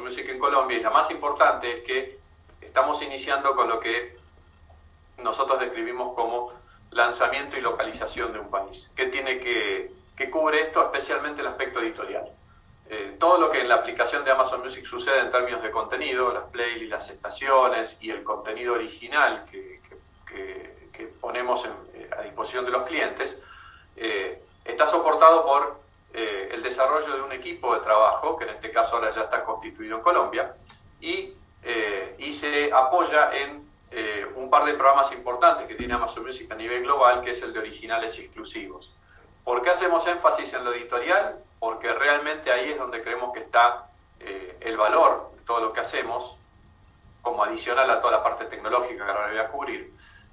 Music en Colombia y la más importante es que estamos iniciando con lo que nosotros describimos como lanzamiento y localización de un país. ¿Qué tiene que, que cubre esto? Especialmente el aspecto editorial. Eh, todo lo que en la aplicación de Amazon Music sucede en términos de contenido, las playlists, las estaciones y el contenido original que, ponemos eh, a disposición de los clientes, eh, está soportado por el desarrollo de un equipo de trabajo, que en este caso ahora ya está constituido en Colombia, y, y se apoya en un par de programas importantes que tiene Amazon Music a nivel global, que es el de originales exclusivos. ¿Por qué hacemos énfasis en lo editorial? Porque realmente ahí es donde creemos que está eh, el valor de todo lo que hacemos, como adicional a toda la parte tecnológica que ahora voy a cubrir.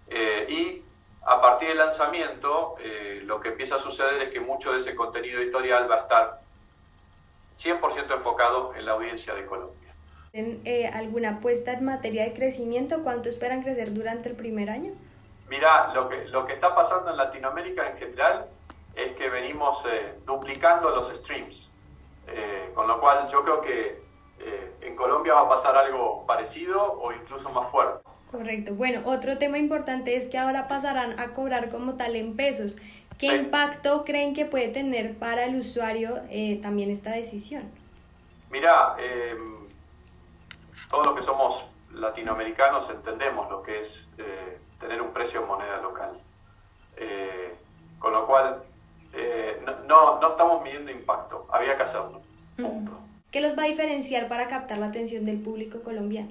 Eh, y a partir del lanzamiento, eh, lo que empieza a suceder es que mucho de ese contenido editorial va a estar 100% enfocado en la audiencia de Colombia. ¿Tienen alguna apuesta en materia de crecimiento? ¿Cuánto esperan crecer durante el primer año? Mira, lo que, lo que está pasando en Latinoamérica en general es que venimos eh, duplicando los streams. Eh, con lo cual yo creo que eh, en Colombia va a pasar algo parecido o incluso más fuerte. Correcto. Bueno, otro tema importante es que ahora pasarán a cobrar como tal en pesos. ¿Qué impacto creen que puede tener para el usuario también esta decisión? Mira, em, todos los que somos latinoamericanos entendemos lo que es tener un precio en moneda local. con lo cual, eh, no, no, estamos midiendo impacto, había que hacerlo. ¿Qué los va a diferenciar para captar la atención del público colombiano?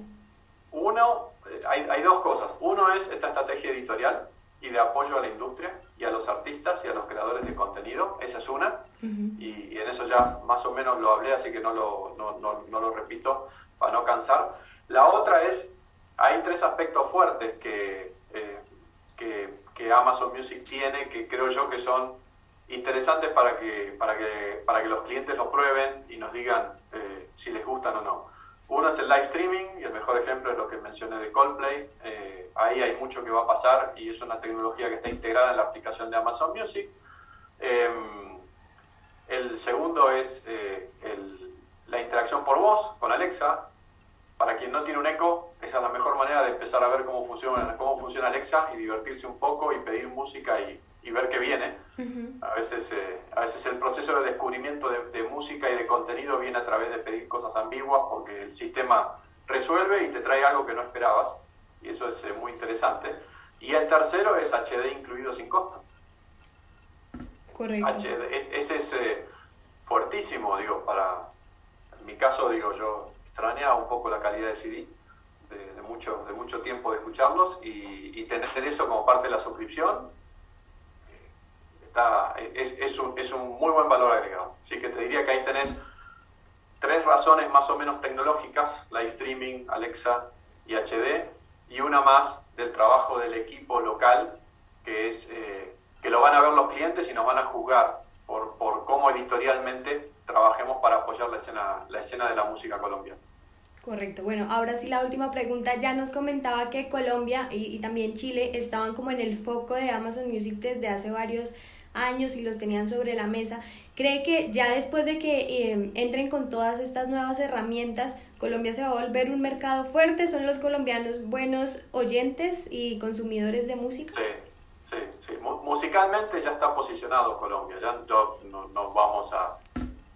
Uno, eh, hay, hay, dos cosas. Uno es esta estrategia editorial y de apoyo a la industria y a los artistas y a los creadores de contenido. Esa es una. y, en eso ya más o menos lo hablé, así que no lo, no, no, no lo repito para no cansar. La otra es, hay tres aspectos fuertes que, eh, que, que Amazon Music tiene que creo yo que son interesantes para que, para que, para que los clientes lo prueben y nos digan eh, si les gustan o no. Uno es el live streaming y el mejor ejemplo es lo que mencioné de Coldplay. Eh, ahí hay mucho que va a pasar y es una tecnología que está integrada en la aplicación de Amazon Music. Em, el segundo es eh, la interacción por voz con Alexa. Para quien no tiene un eco, esa es la mejor manera de empezar a ver cómo funciona, cómo funciona Alexa y divertirse un poco y pedir música y, y ver qué viene. a, veces, eh, a veces el proceso de descubrimiento de, música y de contenido viene a través de pedir cosas ambiguas porque el sistema resuelve y te trae algo que no esperabas y eso es eh, muy interesante. Y el tercero es HD incluido sin costo. Correcto. ese es eh, fuertísimo, digo, para... En mi caso, digo, yo extrañaba un poco la calidad de CD. De, mucho, de mucho tiempo de escucharlos y, y tener eso como parte de la suscripción es, un, es un muy buen valor agregado. Así que te diría que ahí tenés tres razones más o menos tecnológicas, live streaming, Alexa y HD, y una más del trabajo del equipo local, que es eh, que lo van a ver los clientes y nos van a juzgar por, por cómo editorialmente trabajemos para apoyar la escena, la escena de la música colombiana. Correcto. Bueno, ahora sí la última pregunta. Ya nos comentaba que Colombia y, y, también Chile estaban como en el foco de Amazon Music desde hace varios años y los tenían sobre la mesa. ¿Cree que ya después de que em, entren con todas estas nuevas herramientas, Colombia se va a volver un mercado fuerte? ¿Son los colombianos buenos oyentes y consumidores de música? Sí, sí, sí. Musicalmente ya está posicionado Colombia, ya no, no, vamos a...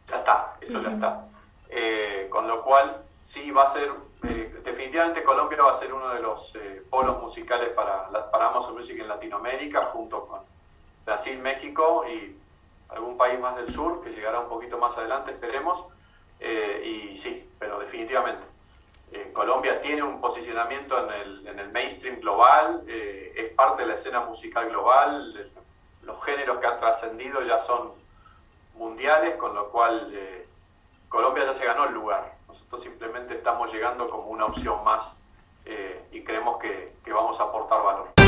Ya está, eso ya está. Eh, con lo cual, sí va a ser, eh, definitivamente Colombia va a ser uno de los eh, polos musicales para, para Amazon Music en Latinoamérica, junto con Brasil, México y algún país más del sur que llegará un poquito más adelante, esperemos. Eh, y sí, pero definitivamente. Eh, Colombia tiene un posicionamiento en el, en el mainstream global, eh, es parte de la escena musical global, los géneros que han trascendido ya son mundiales, con lo cual Colombia ya se ganó el lugar. Nosotros simplemente estamos llegando como una opción más y creemos que, que vamos a aportar valor.